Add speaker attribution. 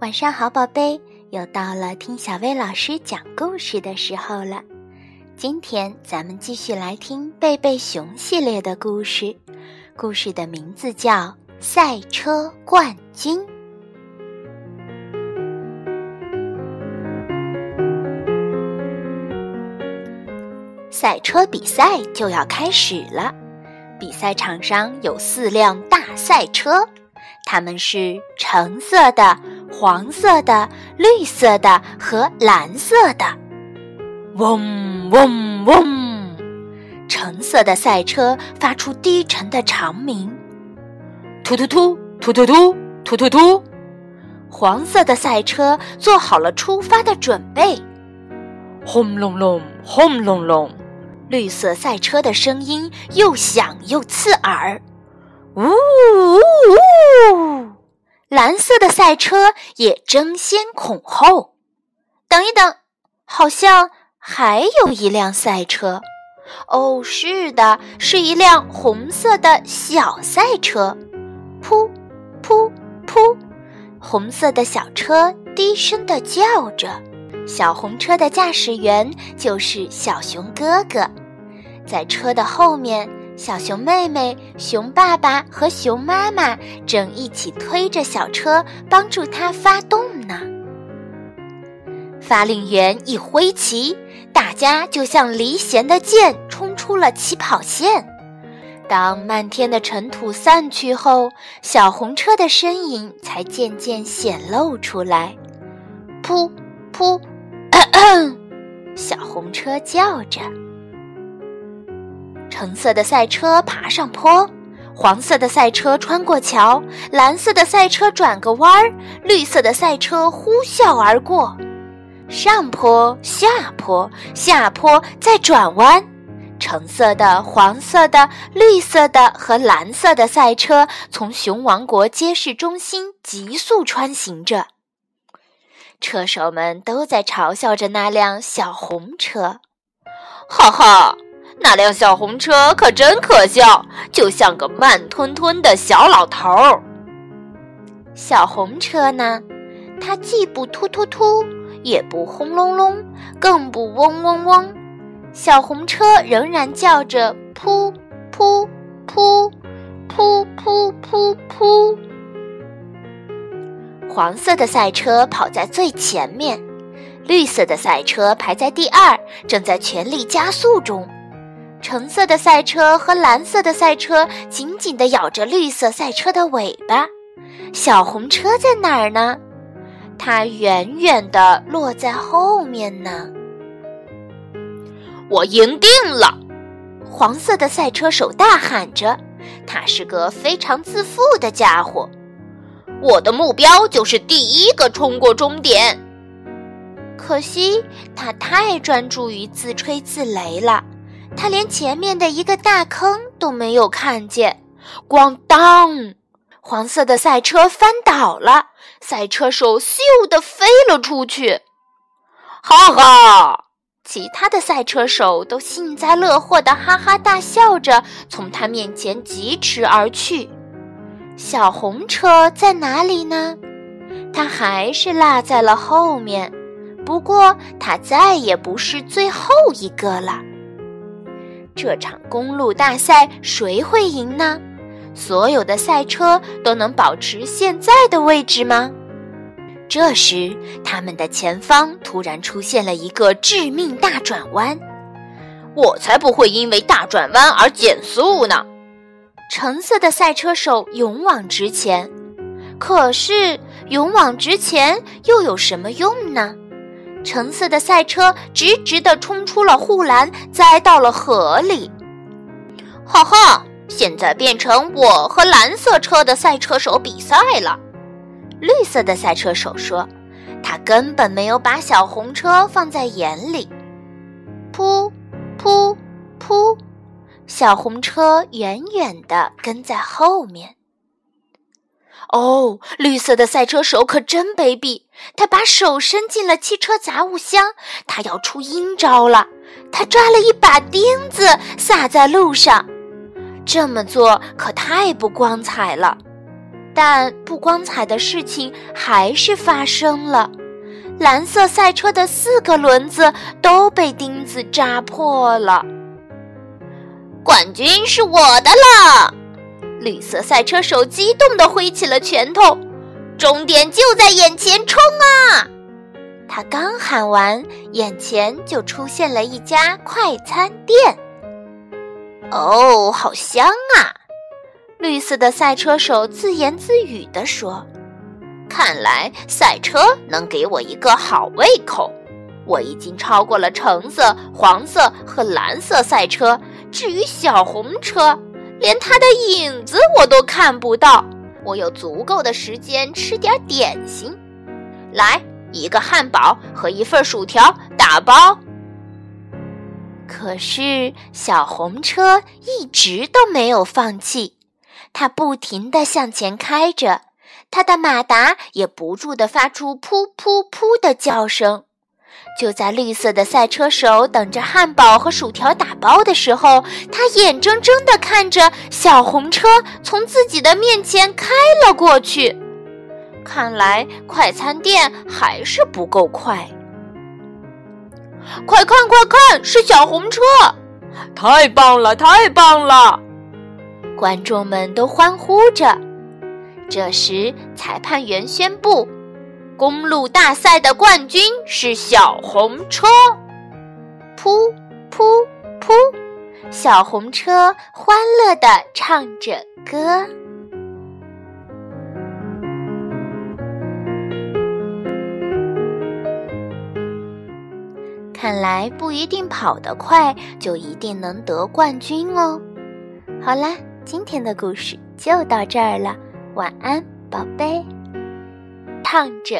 Speaker 1: 晚上好，宝贝，又到了听小薇老师讲故事的时候了。今天咱们继续来听贝贝熊系列的故事，故事的名字叫《赛车冠军》。赛车比赛就要开始了，比赛场上有四辆大赛车，它们是橙色的。黄色的、绿色的和蓝色的，嗡嗡嗡！橙色的赛车发出低沉的长鸣，突突突突突突突突突。黄色的赛车做好了出发的准备，轰隆隆，轰隆隆。绿色赛车的声音又响又刺耳，呜呜呜。蓝色的赛车也争先恐后。等一等，好像还有一辆赛车。哦，是的，是一辆红色的小赛车。噗噗噗！红色的小车低声的叫着。小红车的驾驶员就是小熊哥哥，在车的后面。小熊妹妹、熊爸爸和熊妈妈正一起推着小车，帮助它发动呢。发令员一挥旗，大家就像离弦的箭，冲出了起跑线。当漫天的尘土散去后，小红车的身影才渐渐显露出来。噗噗，咳 咳小红车叫着。橙色的赛车爬上坡，黄色的赛车穿过桥，蓝色的赛车转个弯儿，绿色的赛车呼啸而过。上坡，下坡，下坡，再转弯。橙色的、黄色的、绿色的和蓝色的赛车从熊王国街市中心急速穿行着，车手们都在嘲笑着那辆小红车，哈哈。那辆小红车可真可笑，就像个慢吞吞的小老头儿。小红车呢，它既不突突突，也不轰隆隆，更不嗡嗡嗡。小红车仍然叫着噗噗噗噗噗噗噗。黄色的赛车跑在最前面，绿色的赛车排在第二，正在全力加速中。橙色的赛车和蓝色的赛车紧紧地咬着绿色赛车的尾巴，小红车在哪儿呢？它远远地落在后面呢。我赢定了！黄色的赛车手大喊着，他是个非常自负的家伙。我的目标就是第一个冲过终点。可惜他太专注于自吹自擂了。他连前面的一个大坑都没有看见，咣当！黄色的赛车翻倒了，赛车手咻的飞了出去。哈哈！其他的赛车手都幸灾乐祸的哈哈大笑着，从他面前疾驰而去。小红车在哪里呢？它还是落在了后面，不过它再也不是最后一个了。这场公路大赛谁会赢呢？所有的赛车都能保持现在的位置吗？这时，他们的前方突然出现了一个致命大转弯。我才不会因为大转弯而减速呢！橙色的赛车手勇往直前，可是勇往直前又有什么用呢？橙色的赛车直直地冲出了护栏，栽到了河里。哈哈，现在变成我和蓝色车的赛车手比赛了。绿色的赛车手说：“他根本没有把小红车放在眼里。”噗噗噗，小红车远远地跟在后面。哦，绿色的赛车手可真卑鄙！他把手伸进了汽车杂物箱，他要出阴招了。他抓了一把钉子撒在路上，这么做可太不光彩了。但不光彩的事情还是发生了，蓝色赛车的四个轮子都被钉子扎破了。冠军是我的了！绿色赛车手激动地挥起了拳头，终点就在眼前，冲啊！他刚喊完，眼前就出现了一家快餐店。哦，好香啊！绿色的赛车手自言自语地说：“看来赛车能给我一个好胃口。我已经超过了橙色、黄色和蓝色赛车，至于小红车，连他的影子我都看不到。我有足够的时间吃点点心。来，一个汉堡和一份薯条，打包。”可是小红车一直都没有放弃，它不停地向前开着，它的马达也不住地发出噗噗噗的叫声。就在绿色的赛车手等着汉堡和薯条打包的时候，他眼睁睁地看着小红车从自己的面前开了过去。看来快餐店还是不够快。快看，快看，是小红车！
Speaker 2: 太棒了，太棒了！
Speaker 1: 观众们都欢呼着。这时，裁判员宣布，公路大赛的冠军是小红车。噗噗噗，小红车欢乐地唱着歌。看来不一定跑得快就一定能得冠军哦。好啦，今天的故事就到这儿了，晚安，宝贝。唱着。